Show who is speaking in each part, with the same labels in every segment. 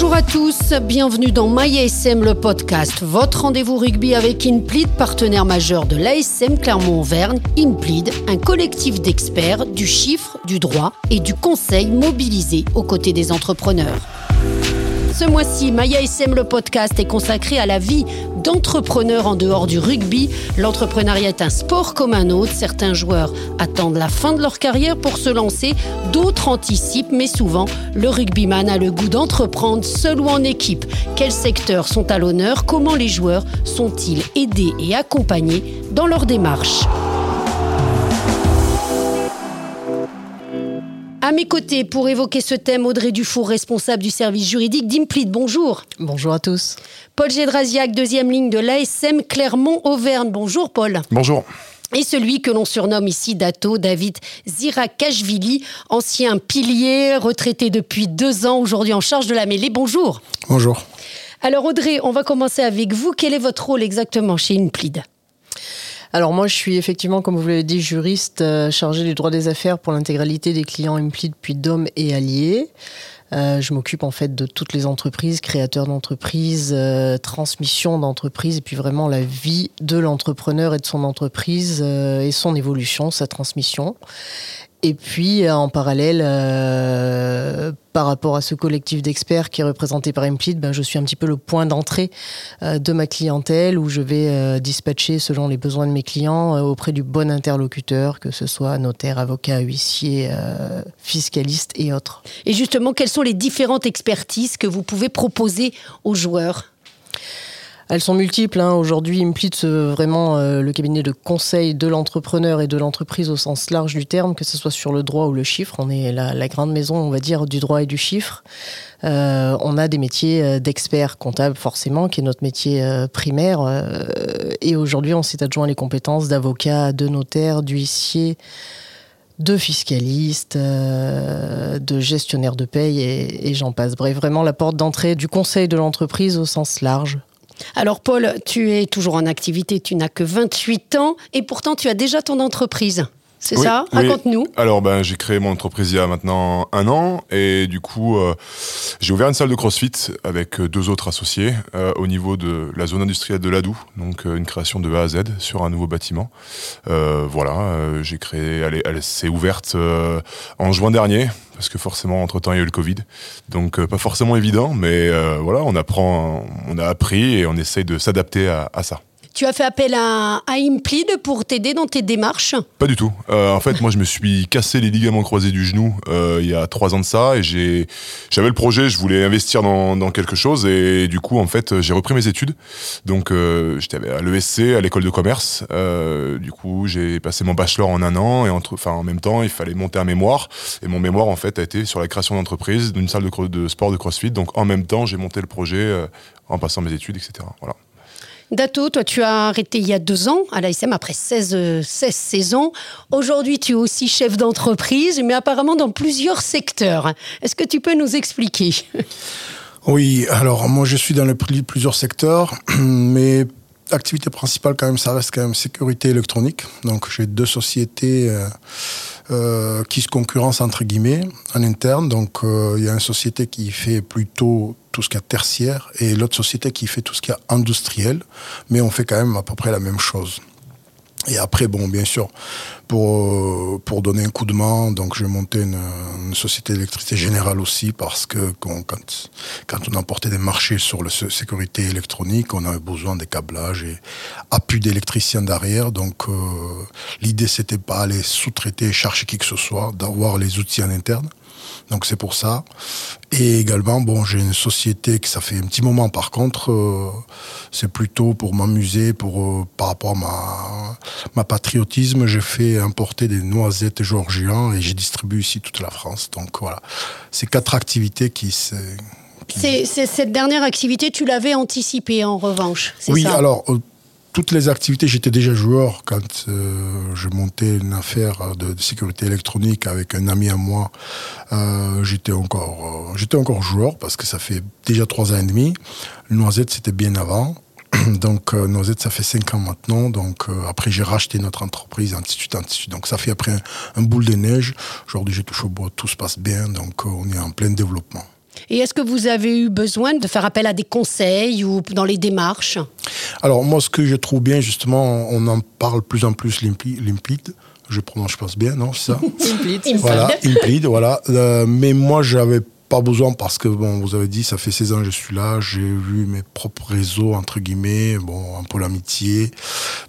Speaker 1: Bonjour à tous, bienvenue dans MyASM le podcast, votre rendez-vous rugby avec Inplead, partenaire majeur de l'ASM Clermont-Auvergne. Inplead, un collectif d'experts du chiffre, du droit et du conseil mobilisé aux côtés des entrepreneurs. Ce mois-ci, Maya SM, le podcast, est consacré à la vie d'entrepreneurs en dehors du rugby. L'entrepreneuriat est un sport comme un autre. Certains joueurs attendent la fin de leur carrière pour se lancer, d'autres anticipent, mais souvent, le rugbyman a le goût d'entreprendre seul ou en équipe. Quels secteurs sont à l'honneur? Comment les joueurs sont-ils aidés et accompagnés dans leur démarche? À mes côtés, pour évoquer ce thème, Audrey Dufour, responsable du service juridique d'Implid. Bonjour.
Speaker 2: Bonjour à tous.
Speaker 1: Paul Gédrasiac, deuxième ligne de l'ASM Clermont-Auvergne. Bonjour Paul.
Speaker 3: Bonjour.
Speaker 1: Et celui que l'on surnomme ici Dato, David Zirakashvili, ancien pilier, retraité depuis deux ans, aujourd'hui en charge de la mêlée. Bonjour.
Speaker 3: Bonjour.
Speaker 1: Alors Audrey, on va commencer avec vous. Quel est votre rôle exactement chez Implid?
Speaker 2: Alors moi, je suis effectivement, comme vous l'avez dit, juriste euh, chargé du droit des affaires pour l'intégralité des clients Impli depuis DOM et Alliés. Euh, je m'occupe en fait de toutes les entreprises, créateurs d'entreprises, euh, transmission d'entreprises, et puis vraiment la vie de l'entrepreneur et de son entreprise et son évolution, sa transmission. Et puis, euh, en parallèle, euh, par rapport à ce collectif d'experts qui est représenté par Implead, ben, je suis un petit peu le point d'entrée euh, de ma clientèle où je vais dispatcher selon les besoins de mes clients auprès du bon interlocuteur, que ce soit notaire, avocat, huissier, fiscaliste et autres.
Speaker 1: Et justement, quelles sont les différentes expertises que vous pouvez proposer aux joueurs?
Speaker 2: Elles sont multiples. Hein. Aujourd'hui, Implit, vraiment euh, le cabinet de conseil de l'entrepreneur et de l'entreprise au sens large du terme, que ce soit sur le droit ou le chiffre. On est la, grande maison, on va dire, du droit et du chiffre. Euh, on a des métiers euh, d'experts comptables, forcément, qui est notre métier primaire. et aujourd'hui, on s'est adjoint les compétences d'avocat, de notaire, d'huissier de fiscaliste, de gestionnaire de paye et, et j'en passe. Bref, vraiment la porte d'entrée du conseil de l'entreprise au sens large.
Speaker 1: Alors Paul, tu es toujours en activité, tu n'as que 28 ans et pourtant tu as déjà ton entreprise. C'est ça? Raconte-nous.
Speaker 3: Alors, ben, j'ai créé mon entreprise il y a maintenant un an et du coup, euh, j'ai ouvert une salle de CrossFit avec deux autres associés euh, au niveau de la zone industrielle de Ladou, donc euh, une création de A à Z sur un nouveau bâtiment. voilà, j'ai créé, elle, elle s'est ouverte en juin dernier parce que forcément entre-temps il y a eu le Covid. Donc pas forcément évident, mais voilà, on apprend, on a appris et on essaye de s'adapter à ça.
Speaker 1: Tu as fait appel à, à Implid pour t'aider dans tes démarches?
Speaker 3: Pas du tout. Euh, en fait, moi, je me suis cassé les ligaments croisés du genou euh, il y a trois ans de ça et j'avais le projet, je voulais investir dans, dans, quelque chose et du coup, en fait, j'ai repris mes études. Donc, euh, j'étais à l'ESC, à l'école de commerce. du coup, j'ai passé mon bachelor en un an et entre, enfin, en même temps, il fallait monter un mémoire et mon mémoire, en fait, a été sur la création d'entreprise d'une salle de, de, sport de CrossFit. Donc, en même temps, j'ai monté le projet en passant mes études, etc. Voilà.
Speaker 1: Dato, toi, tu as arrêté il y a deux ans à l'ASM après 16, 16 saisons. Aujourd'hui, tu es aussi chef d'entreprise, mais apparemment dans plusieurs secteurs. Est-ce que tu peux nous expliquer?
Speaker 4: Oui, alors moi, je suis dans les plusieurs secteurs, mais activité principale, quand même, ça reste quand même sécurité électronique. Donc, j'ai deux sociétés. Euh, euh, qui se concurrencent entre guillemets en interne. Donc euh, il y a une société qui fait plutôt tout ce qui est tertiaire et l'autre société qui fait tout ce qui est industriel, mais on fait quand même à peu près la même chose. Et après, bon, bien sûr, pour, pour donner un coup de main, donc j'ai monté une, une société d'électricité générale aussi parce que quand, on apportait des marchés sur la sécurité électronique, on avait besoin des câblages et appui d'électriciens derrière. Donc euh, l'idée, c'était pas aller sous-traiter, chercher qui que ce soit, d'avoir les outils en interne. Donc c'est pour ça. Et également, bon, j'ai une société qui ça fait un petit moment par contre, euh, c'est plutôt pour m'amuser, pour euh, par rapport à ma, ma patriotisme, j'ai fait importer des noisettes géorgiens et j'ai distribué ici toute la France. Donc voilà, c'est quatre activités qui
Speaker 1: C'est, cette dernière activité, tu l'avais anticipée en revanche.
Speaker 4: Oui, alors euh, toutes les activités, j'étais déjà joueur quand euh, je montais une affaire de, sécurité électronique avec un ami à moi. Euh, j'étais encore, euh, j'étais encore joueur parce que ça fait déjà trois ans et demi. Noisette, c'était bien avant. Donc Noisette, ça fait cinq ans maintenant. Donc après, j'ai racheté notre entreprise, de suite. Donc ça fait après un, boule de neige. Aujourd'hui, j'ai touché au bois, tout se passe bien. Donc on est en plein développement.
Speaker 1: Et est-ce que vous avez eu besoin de faire appel à des conseils ou dans les démarches?
Speaker 4: Alors moi, ce que je trouve bien, justement, on en parle plus en plus limpide. Je prononce, je pense bien, non C'est ça? Voilà, implide, voilà. Euh, mais moi, j'avais pas besoin parce que, bon, vous avez dit, ça fait 16 ans que je suis là, j'ai vu mes propres réseaux, entre guillemets, bon, un peu l'amitié.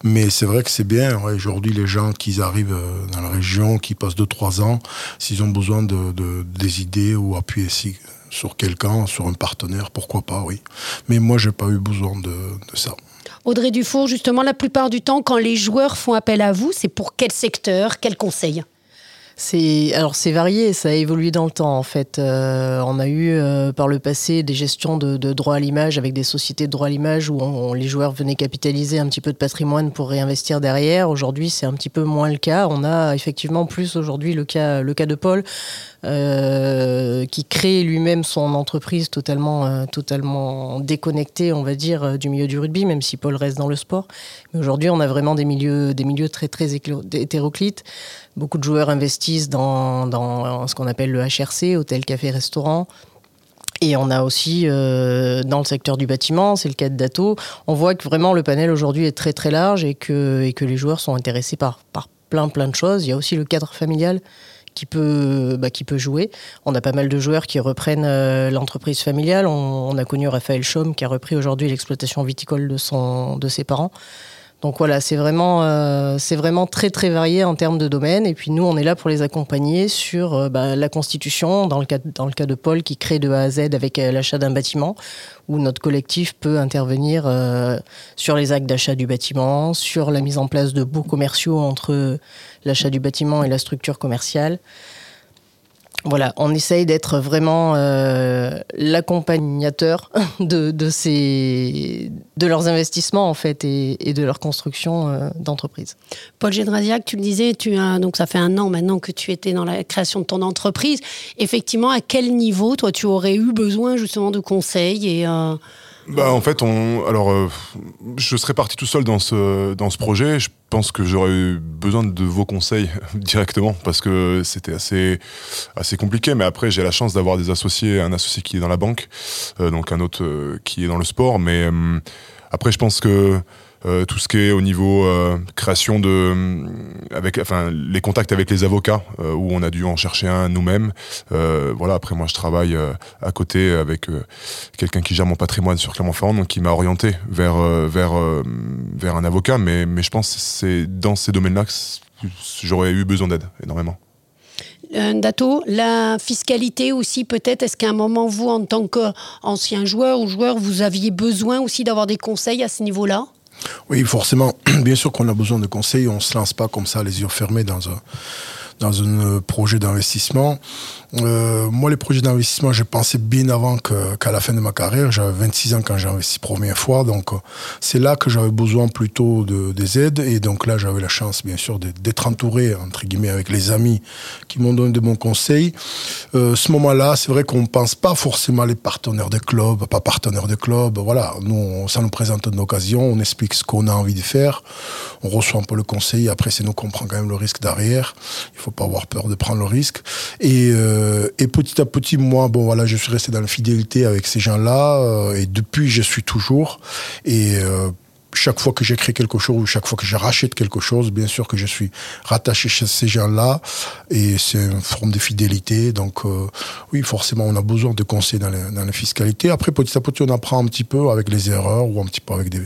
Speaker 4: Mais c'est vrai que c'est bien, aujourd'hui, les gens qui arrivent euh, dans la région, qui passent 2-3 ans, s'ils ont besoin de, des idées ou appuyer sur quelqu'un, sur un partenaire, pourquoi pas, oui. Mais moi, j'ai pas eu besoin de, de ça.
Speaker 1: Audrey Dufour, justement, la plupart du temps, quand les joueurs font appel à vous, c'est pour quel secteur, quel conseil
Speaker 2: c'est alors c'est varié, ça a évolué dans le temps en fait. Euh, on a eu euh, par le passé des gestions de, droit à l'image avec des sociétés de droit à l'image où les joueurs venaient capitaliser un petit peu de patrimoine pour réinvestir derrière. Aujourd'hui, c'est un petit peu moins le cas. On a effectivement plus aujourd'hui le cas de Paul euh, qui crée lui-même son entreprise totalement totalement déconnectée, on va dire, du milieu du rugby, même si Paul reste dans le sport. Mais aujourd'hui, on a vraiment des milieux des milieux très très hétéroclites. Beaucoup de joueurs investissent dans, ce qu'on appelle le HRC, hôtel, café, restaurant. Et on a aussi euh, dans le secteur du bâtiment, c'est le cas de Dato, on voit que vraiment le panel aujourd'hui est très très large et que, et que les joueurs sont intéressés par, par plein plein de choses. Il y a aussi le cadre familial qui peut, bah, qui peut jouer. On a pas mal de joueurs qui reprennent euh, l'entreprise familiale. On, a connu Raphaël Chaume qui a repris aujourd'hui l'exploitation viticole de, son, de ses parents. Donc voilà, c'est vraiment, euh, vraiment très très varié en termes de domaine. Et puis nous, on est là pour les accompagner sur euh, bah, la constitution, dans le, cas, dans le cas de Paul qui crée de A à Z avec euh, l'achat d'un bâtiment, où notre collectif peut intervenir sur les actes d'achat du bâtiment, sur la mise en place de baux commerciaux entre l'achat du bâtiment et la structure commerciale. Voilà, on essaye d'être vraiment euh, l'accompagnateur de, de, de leurs investissements en fait et, de leur construction euh, d'entreprise.
Speaker 1: Paul Gédrasiac, tu le disais, tu as, donc ça fait un an maintenant que tu étais dans la création de ton entreprise. Effectivement, à quel niveau toi tu aurais eu besoin justement de conseils et euh,
Speaker 3: bah, en fait, on, alors, euh, je serais parti tout seul dans ce, dans ce projet. Je pense que j'aurais eu besoin de vos conseils directement parce que c'était assez, assez compliqué. Mais après, j'ai la chance d'avoir des associés, un associé qui est dans la banque, euh, donc un autre euh, qui est dans le sport. Mais après, je pense que euh, tout ce qui est au niveau euh, création de, euh, avec, enfin, les contacts avec les avocats où on a dû en chercher un nous-mêmes. voilà. Après, moi, je travaille à côté avec quelqu'un qui gère mon patrimoine sur Clermont-Ferrand, donc qui m'a orienté vers vers vers un avocat. Mais mais je pense c'est dans ces domaines-là que j'aurais eu besoin d'aide énormément.
Speaker 1: Dato, la fiscalité aussi peut-être, est-ce qu'à un moment, vous, en tant qu'ancien joueur ou joueur, vous aviez besoin aussi d'avoir des conseils à ce niveau-là?
Speaker 4: Oui, forcément. Bien sûr qu'on a besoin de conseils. On se lance pas comme ça, les yeux fermés, dans un, dans un projet d'investissement. Euh, moi, les projets d'investissement, j'ai pensé bien avant qu'à la fin de ma carrière. J'avais 26 ans quand j'ai investi première fois. Donc, euh, c'est là que j'avais besoin plutôt de, des aides. Et donc là, j'avais la chance, bien sûr, d'être entouré, entre guillemets, avec les amis qui m'ont donné de bons conseils. Euh, ce moment-là, c'est vrai qu'on ne pense pas forcément les partenaires de club, pas partenaires de club. Voilà, nous, ça nous présente une occasion. On explique ce qu'on a envie de faire. On reçoit un peu le conseil. Après, c'est nous qu'on prend quand même le risque derrière. Il ne pas avoir peur de prendre le risque. Et euh, et petit à petit, moi, bon voilà, je suis resté dans la fidélité avec ces gens-là, euh, et depuis, je suis toujours. Et euh, chaque fois que j'écris quelque chose ou chaque fois que je rachète quelque chose, bien sûr que je suis rattaché chez ces gens-là et c'est une forme de fidélité. Donc oui, forcément, on a besoin de conseils dans la, fiscalité. Après, petit à petit, on apprend un petit peu avec les erreurs ou un petit peu avec des,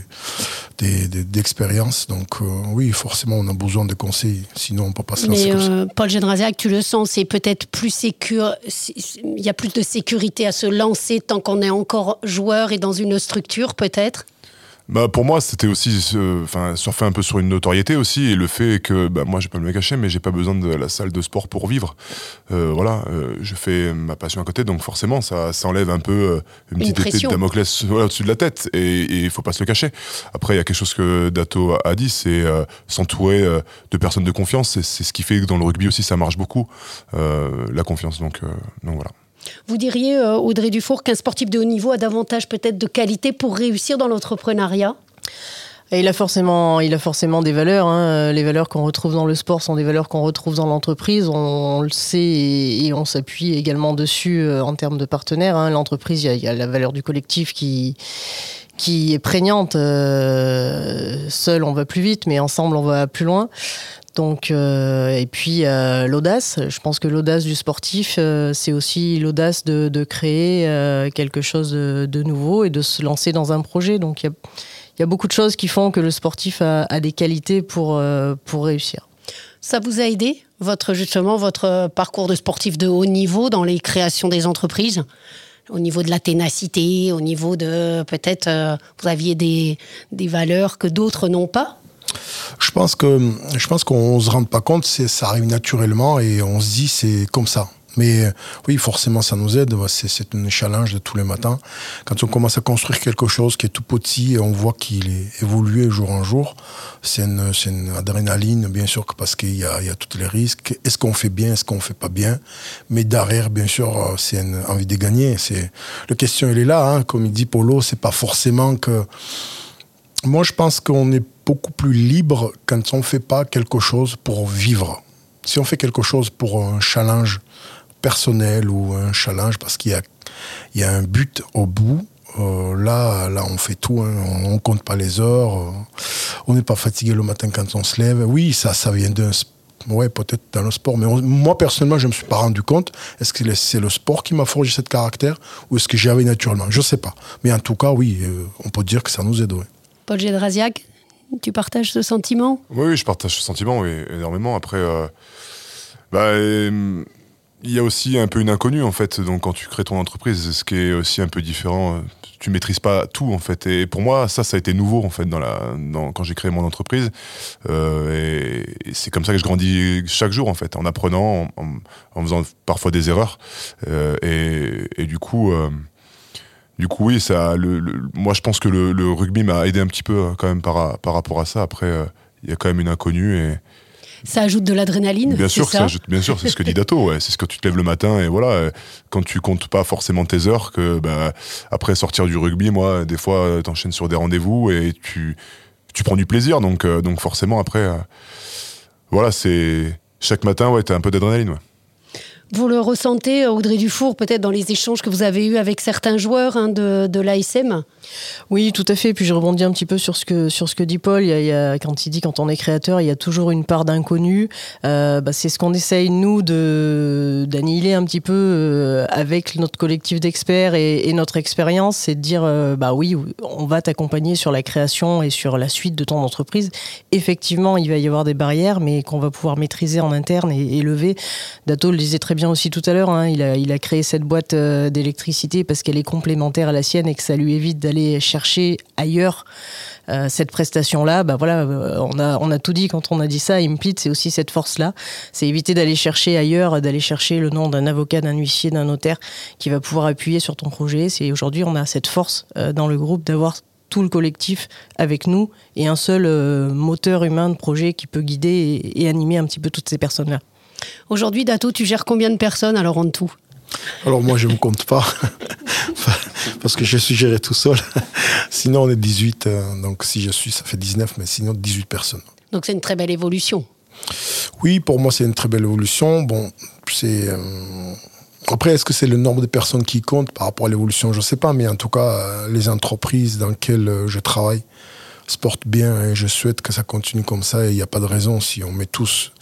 Speaker 4: d'expérience. Donc euh, oui, forcément, on a besoin de conseils, sinon on ne peut pas se lancer.
Speaker 1: Mais euh, Paul Gédrasiac, tu le sens, c'est peut-être plus sécure, il y a plus de sécurité à se lancer tant qu'on est encore joueur et dans une structure peut-être?
Speaker 3: Bah pour moi c'était aussi enfin surfer un peu sur une notoriété aussi et le fait que bah moi je peux me le cacher mais j'ai pas besoin de la salle de sport pour vivre. Euh, voilà euh, je fais ma passion à côté donc forcément ça, ça enlève un peu euh, une, petite épée de Damoclès au-dessus de la tête et il faut pas se le cacher. Après il y a quelque chose que Dato a dit c'est s'entourer de personnes de confiance c'est ce qui fait que dans le rugby aussi ça marche beaucoup la confiance. Donc donc voilà
Speaker 1: vous diriez, euh, Audrey Dufour, qu'un sportif de haut niveau a davantage peut-être de qualité pour réussir dans l'entrepreneuriat?
Speaker 2: Il a forcément, des valeurs. Hein. Les valeurs qu'on retrouve dans le sport sont des valeurs qu'on retrouve dans l'entreprise. On, le sait et, on s'appuie également dessus euh, en termes de partenaires. Hein. L'entreprise, il y, a la valeur du collectif qui qui est prégnante. Euh, seul, on va plus vite, mais ensemble, on va plus loin. Donc, euh, et puis euh, l'audace. Je pense que l'audace du sportif, euh, c'est aussi l'audace de, créer quelque chose de, nouveau et de se lancer dans un projet. Donc, il y a, beaucoup de choses qui font que le sportif a, a des qualités pour, pour réussir.
Speaker 1: Ça vous a aidé, votre, justement, votre parcours de sportif de haut niveau dans les créations des entreprises? Au niveau de la ténacité, au niveau de peut-être vous aviez des, des valeurs que d'autres n'ont pas?
Speaker 4: Je pense que je pense qu'on se rend pas compte, ça arrive naturellement et on se dit c'est comme ça. Mais oui, forcément, ça nous aide. C'est un challenge de tous les matins. Quand on commence à construire quelque chose qui est tout petit et on voit qu'il est évolué jour en jour, c'est une, une, adrénaline, bien sûr, parce qu'il y, y a, tous les risques. Est-ce qu'on fait bien, est-ce qu'on fait pas bien? Mais derrière, bien sûr, c'est une envie de gagner. C'est la question, elle est là. Hein. Comme il dit Polo, c'est pas forcément que. Moi, je pense qu'on est beaucoup plus libre quand on ne fait pas quelque chose pour vivre. Si on fait quelque chose pour un challenge personnel ou un challenge parce qu'il y a, un but au bout, euh, là, là, on fait tout. Hein. On, ne compte pas les heures. Euh, on n'est pas fatigué le matin quand on se lève. Oui, ça, ça vient d'un ouais, peut-être dans le sport. Mais moi, personnellement, je ne me suis pas rendu compte. Est-ce que c'est le sport qui m'a forgé cette caractère ou est-ce que j'avais naturellement? Je ne sais pas. Mais en tout cas, oui, euh, on peut dire que ça nous aide.
Speaker 1: Paul Gédrasiak, tu partages ce sentiment?
Speaker 3: Oui, je partage ce sentiment, énormément. Après, euh, bah, il y a aussi un peu une inconnue, en fait. Donc, quand tu crées ton entreprise, ce qui est aussi un peu différent, euh, tu maîtrises pas tout, en fait. Et pour moi, ça, ça a été nouveau, en fait, quand j'ai créé mon entreprise. Euh, c'est comme ça que je grandis chaque jour, en fait, en apprenant, en, faisant parfois des erreurs. et, du coup du coup, oui, ça, le, moi je pense que le, rugby m'a aidé un petit peu euh, quand même par, par rapport à ça. Après, euh, il y a quand même une inconnue et.
Speaker 1: Ça ajoute de l'adrénaline
Speaker 3: Bien sûr, ça, bien sûr, c'est ce que dit Dato. Ouais. C'est ce que tu te lèves le matin et voilà, euh, quand tu comptes pas forcément tes heures, que bah, après sortir du rugby, moi, des fois, t'enchaînes sur des rendez-vous et tu, tu prends du plaisir. Donc, donc forcément, après, voilà, c'est chaque matin, ouais, t'as un peu d'adrénaline. Ouais.
Speaker 1: Vous le ressentez, Audrey Dufour, peut-être dans les échanges que vous avez eus avec certains joueurs hein, de, l'ASM
Speaker 2: Oui, tout à fait. Puis je rebondis un petit peu sur ce que, dit Paul. Quand il dit quand on est créateur, il y a toujours une part d'inconnu. Euh, bah, c'est ce qu'on essaye, nous, d'annihiler un petit peu euh, avec notre collectif d'experts et, notre expérience. C'est de dire, euh, bah oui, on va t'accompagner sur la création et sur la suite de ton entreprise. Effectivement, il va y avoir des barrières, mais qu'on va pouvoir maîtriser en interne et, et lever. Dato le disait très bien aussi tout à l'heure. Hein. il, a, créé cette boîte euh, d'électricité parce qu'elle est complémentaire à la sienne et que ça lui évite d'aller chercher ailleurs euh, cette prestation-là. Bah voilà, euh, on a, on a tout dit quand on a dit ça. Implit, c'est aussi cette force-là. C'est éviter d'aller chercher ailleurs, d'aller chercher le nom d'un avocat, d'un huissier, d'un notaire qui va pouvoir appuyer sur ton projet. C'est aujourd'hui, on a cette force dans le groupe d'avoir tout le collectif avec nous et un seul moteur humain de projet qui peut guider et animer un petit peu toutes ces personnes-là.
Speaker 1: Aujourd'hui, Dato, tu gères combien de personnes alors en tout?
Speaker 4: Alors moi je ne me compte pas, parce que je suis géré tout seul. sinon on est 18, euh, donc si je suis ça fait 19, mais sinon 18 personnes.
Speaker 1: Donc c'est une très belle évolution.
Speaker 4: Oui, pour moi c'est une très belle évolution. Bon, c'est... Euh, après, est-ce que c'est le nombre de personnes qui compte par rapport à l'évolution? Je ne sais pas, mais en tout cas, euh, les entreprises dans lesquelles je travaille se portent bien et je souhaite que ça continue comme ça et il n'y a pas de raison si on met tous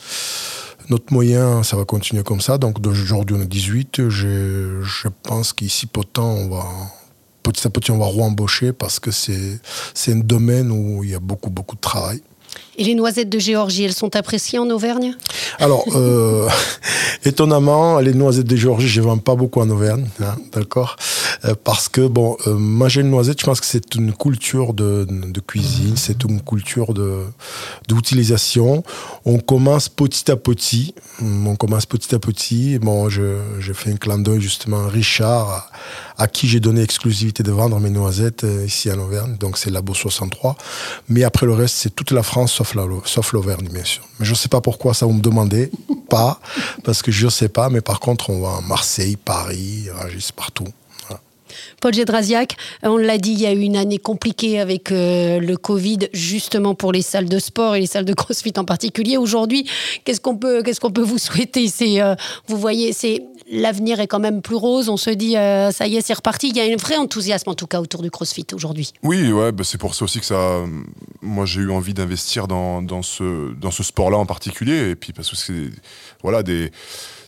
Speaker 4: notre moyen, ça va continuer comme ça. Donc d'aujourd'hui, on est 18. Je, je pense qu'ici, peu de temps, on va, petit à petit, on va re-embaucher parce que c'est un domaine où il y a beaucoup, beaucoup de travail.
Speaker 1: Et les noisettes de Géorgie, elles sont appréciées en Auvergne?
Speaker 4: Alors, euh, étonnamment, les noisettes de Géorgie, je ne vends pas beaucoup en Auvergne, hein, d'accord? Parce que, bon, euh, manger une noisette, je pense que c'est une culture de, de cuisine, c'est une culture d'utilisation. On commence petit à petit, on commence petit à petit. Bon, je, je fais un clin d'œil justement à Richard, à, qui j'ai donné exclusivité de vendre mes noisettes ici en Auvergne, donc c'est Labo 63. Mais après le reste, c'est toute la France sauf l'Auvergne, bien sûr. Mais je ne sais pas pourquoi ça vous me demandez, pas, parce que je ne sais pas, mais par contre, on va à Marseille, Paris, juste partout.
Speaker 1: Paul Gédrasiak, on l'a dit, il y a eu une année compliquée avec euh, le Covid, justement pour les salles de sport et les salles de CrossFit en particulier. Aujourd'hui, qu'est-ce qu'on peut, peut vous souhaiter? Euh, vous voyez, l'avenir est quand même plus rose. On se dit, euh, ça y est, c'est reparti. Il y a un vrai enthousiasme en tout cas autour du CrossFit aujourd'hui.
Speaker 3: Oui, ouais, bah, c'est pour ça aussi que ça. Moi, j'ai eu envie d'investir dans, ce sport-là en particulier, et puis parce que c'est voilà des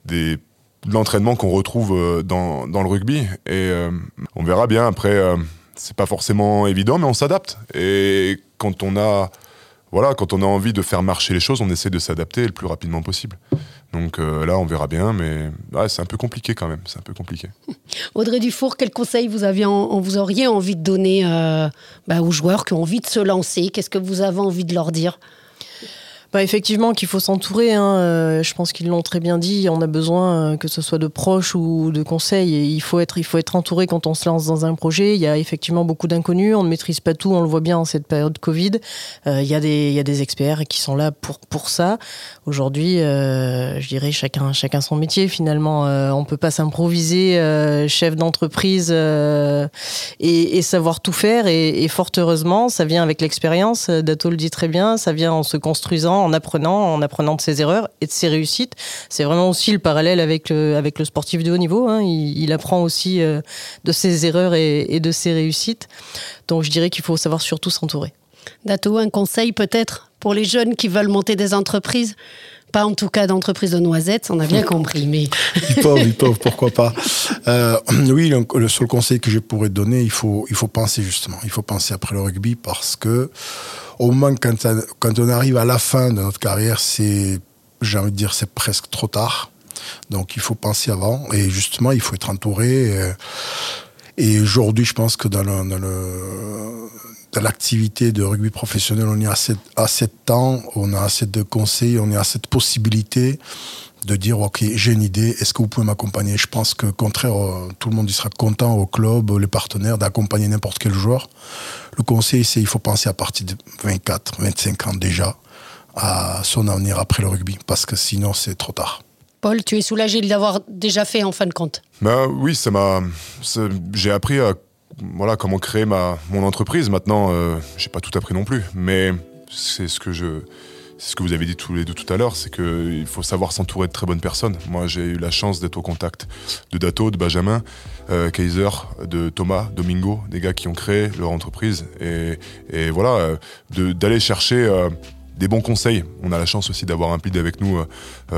Speaker 3: des de l'entraînement qu'on retrouve euh, dans, dans, le rugby. Et euh, on verra bien. Après, euh, c'est pas forcément évident, mais on s'adapte. Et quand on a voilà, quand on a envie de faire marcher les choses, on essaie de s'adapter le plus rapidement possible. Donc là, on verra bien, mais c'est un peu compliqué quand même. C'est un peu compliqué.
Speaker 1: Audrey Dufour, quel conseil vous, aviez vous auriez envie de donner bah, aux joueurs qui ont envie de se lancer? Qu'est-ce que vous avez envie de leur dire?
Speaker 2: Bah, effectivement qu'il faut s'entourer. Hein. Euh, je pense qu'ils l'ont très bien dit. On a besoin, euh, que ce soit de proches ou de conseils. Il faut être, il faut être entouré quand on se lance dans un projet. Il y a effectivement beaucoup d'inconnus. On ne maîtrise pas tout. On le voit bien en cette période Covid. Euh, il, y a des, il y a des experts qui sont là pour, pour ça. Aujourd'hui, je dirais chacun, chacun son métier. Finalement, on peut pas s'improviser chef d'entreprise et, et, savoir tout faire. Et, et, fort heureusement, ça vient avec l'expérience. Dato le dit très bien. Ça vient en se construisant en apprenant, en apprenant de ses erreurs et de ses réussites. C'est vraiment aussi le parallèle avec le, sportif de haut niveau. Hein. Il, apprend aussi euh, de ses erreurs et, de ses réussites. Donc je dirais qu'il faut savoir surtout s'entourer.
Speaker 1: Dato, un conseil peut-être pour les jeunes qui veulent monter des entreprises? Pas en tout cas d'entreprise de noisettes, on a bien compris, mais...
Speaker 4: ils peuvent, ils peuvent, pourquoi pas. Euh, oui, le, seul conseil que je pourrais donner, il faut, il faut penser justement, il faut penser après le rugby parce que au moment quand, quand on arrive à la fin de notre carrière, c'est, j'ai envie de dire, c'est presque trop tard. Donc il faut penser avant et justement il faut être entouré. Et, et aujourd'hui, je pense que dans le, dans le l'activité de rugby professionnel, on est assez, assez de temps, on a assez de conseils, on a assez de possibilités de dire ok j'ai une idée est-ce que vous pouvez m'accompagner? Je pense que contraire euh, tout le monde y sera content au club les partenaires d'accompagner n'importe quel joueur. Le conseil c'est il faut penser à partir de 24 25 ans déjà à son avenir après le rugby parce que sinon c'est trop tard.
Speaker 1: Paul, tu es soulagé de l'avoir déjà fait en fin de compte?
Speaker 3: Bah oui, ça m'a. J'ai appris à voilà comment créer ma mon entreprise. Maintenant, euh, j'ai pas tout appris non plus, mais c'est ce que je c'est ce que vous avez dit tous les deux tout à l'heure, c'est qu'il faut savoir s'entourer de très bonnes personnes. Moi, j'ai eu la chance d'être au contact de Dato, de Benjamin, euh, Kaiser, de Thomas, Domingo, des gars qui ont créé leur entreprise. Et, voilà, euh, d'aller chercher des bons conseils. On a la chance aussi d'avoir un PID avec nous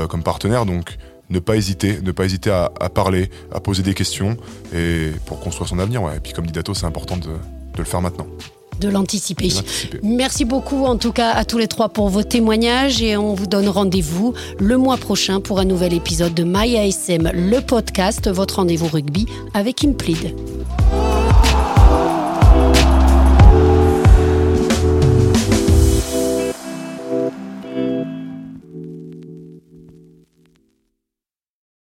Speaker 3: comme partenaire, donc ne pas hésiter, ne pas hésiter à, parler, à poser des questions et pour construire son avenir. Ouais. Et puis comme dit Dato, c'est important de le faire maintenant
Speaker 1: de l'anticiper. Merci beaucoup en tout cas à tous les trois pour vos témoignages et on vous donne rendez-vous le mois prochain pour un nouvel épisode de My ASM, le podcast, votre rendez-vous rugby avec Implid.